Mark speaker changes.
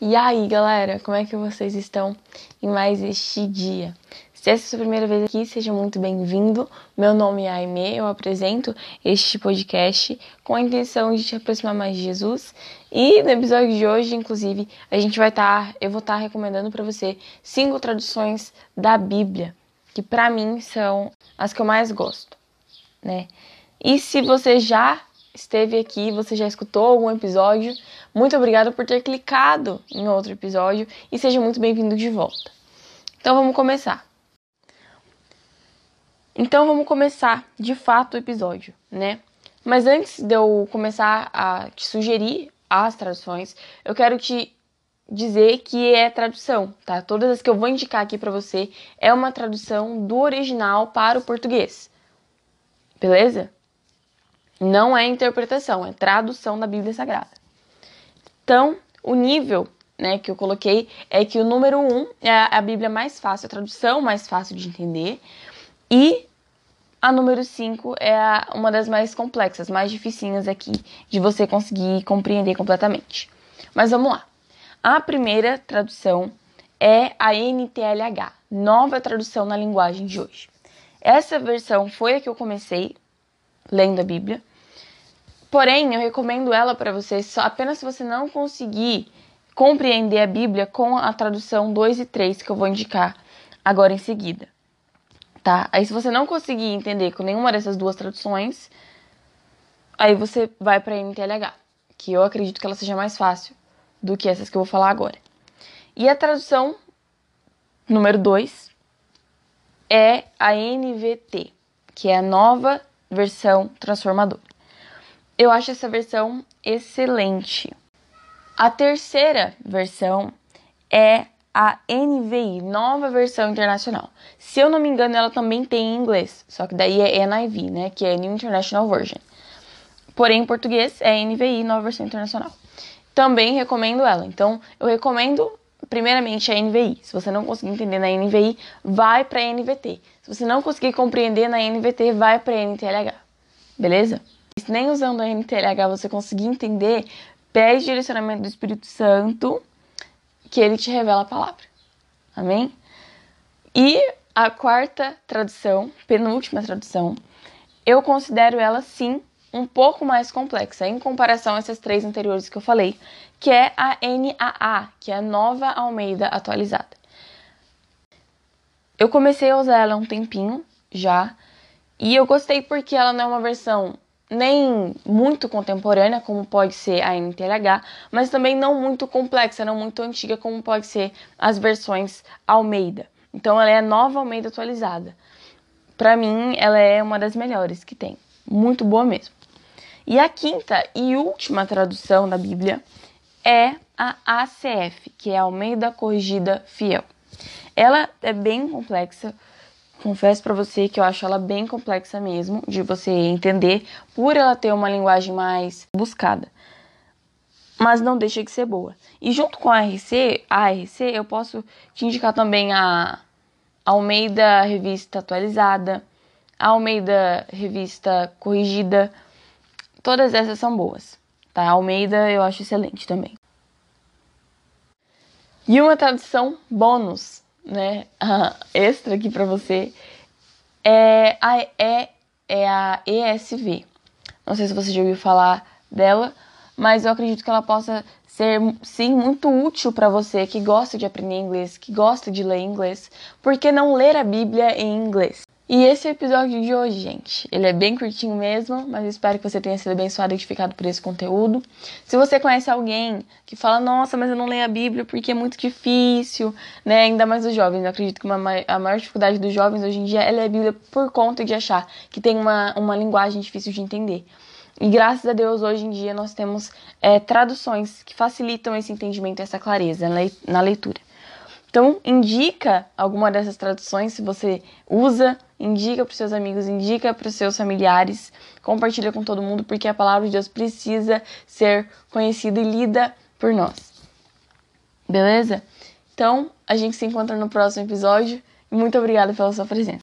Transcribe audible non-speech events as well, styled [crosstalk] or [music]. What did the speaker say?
Speaker 1: E aí, galera, como é que vocês estão em mais este dia? Se essa é a sua primeira vez aqui, seja muito bem-vindo. Meu nome é Aime, eu apresento este podcast com a intenção de te aproximar mais de Jesus. E no episódio de hoje, inclusive, a gente vai estar, tá, eu vou estar tá recomendando para você cinco traduções da Bíblia, que para mim são as que eu mais gosto, né? E se você já esteve aqui, você já escutou algum episódio, muito obrigada por ter clicado em outro episódio e seja muito bem-vindo de volta. Então vamos começar. Então vamos começar de fato o episódio, né? Mas antes de eu começar a te sugerir as traduções, eu quero te dizer que é tradução, tá? Todas as que eu vou indicar aqui para você é uma tradução do original para o português. Beleza? Não é interpretação, é tradução da Bíblia Sagrada. Então, o nível né, que eu coloquei é que o número 1 um é a Bíblia mais fácil, a tradução mais fácil de entender, e a número 5 é a, uma das mais complexas, mais dificinhas aqui de você conseguir compreender completamente. Mas vamos lá. A primeira tradução é a NTLH, nova tradução na linguagem de hoje. Essa versão foi a que eu comecei lendo a Bíblia. Porém, eu recomendo ela para você só apenas se você não conseguir compreender a Bíblia com a tradução 2 e 3 que eu vou indicar agora em seguida. Tá? Aí se você não conseguir entender com nenhuma dessas duas traduções, aí você vai para a NTLH, que eu acredito que ela seja mais fácil do que essas que eu vou falar agora. E a tradução número 2 é a NVT, que é a nova versão transformadora. Eu acho essa versão excelente. A terceira versão é a NVI, nova versão internacional. Se eu não me engano, ela também tem em inglês, só que daí é NIV, né, que é New International Version. Porém, em português é NVI, nova versão internacional. Também recomendo ela. Então, eu recomendo primeiramente a NVI. Se você não conseguir entender na NVI, vai para a NVT. Se você não conseguir compreender na NVT, vai para a NTLH. Beleza? Nem usando a NTLH você conseguir entender, pede direcionamento do Espírito Santo que ele te revela a palavra. Amém? E a quarta tradução, penúltima tradução, eu considero ela sim um pouco mais complexa em comparação a essas três anteriores que eu falei, que é a NAA, que é a Nova Almeida Atualizada. Eu comecei a usar ela há um tempinho já, e eu gostei porque ela não é uma versão nem muito contemporânea, como pode ser a NTLH, mas também não muito complexa, não muito antiga, como pode ser as versões Almeida. Então ela é a nova Almeida atualizada. Para mim, ela é uma das melhores que tem. Muito boa mesmo. E a quinta e última tradução da Bíblia é a ACF, que é a Almeida Corrigida Fiel. Ela é bem complexa, Confesso para você que eu acho ela bem complexa mesmo de você entender, por ela ter uma linguagem mais buscada. Mas não deixa de ser boa. E junto com a RC, a RC, eu posso te indicar também a Almeida Revista Atualizada, a Almeida Revista Corrigida. Todas essas são boas. Tá? A Almeida eu acho excelente também. E uma tradução bônus né, [laughs] extra aqui para você é a, é, é a ESV. Não sei se você já ouviu falar dela, mas eu acredito que ela possa ser sim muito útil para você que gosta de aprender inglês, que gosta de ler inglês. Por que não ler a Bíblia em inglês? E esse é o episódio de hoje, gente. Ele é bem curtinho mesmo, mas eu espero que você tenha sido abençoado e edificado por esse conteúdo. Se você conhece alguém que fala, nossa, mas eu não leio a Bíblia porque é muito difícil, né? Ainda mais os jovens. Eu acredito que uma, a maior dificuldade dos jovens hoje em dia é ler a Bíblia por conta de achar que tem uma, uma linguagem difícil de entender. E graças a Deus, hoje em dia, nós temos é, traduções que facilitam esse entendimento, essa clareza na leitura. Então, indica alguma dessas traduções se você usa, indica para os seus amigos, indica para os seus familiares, compartilha com todo mundo, porque a palavra de Deus precisa ser conhecida e lida por nós. Beleza? Então, a gente se encontra no próximo episódio. Muito obrigada pela sua presença.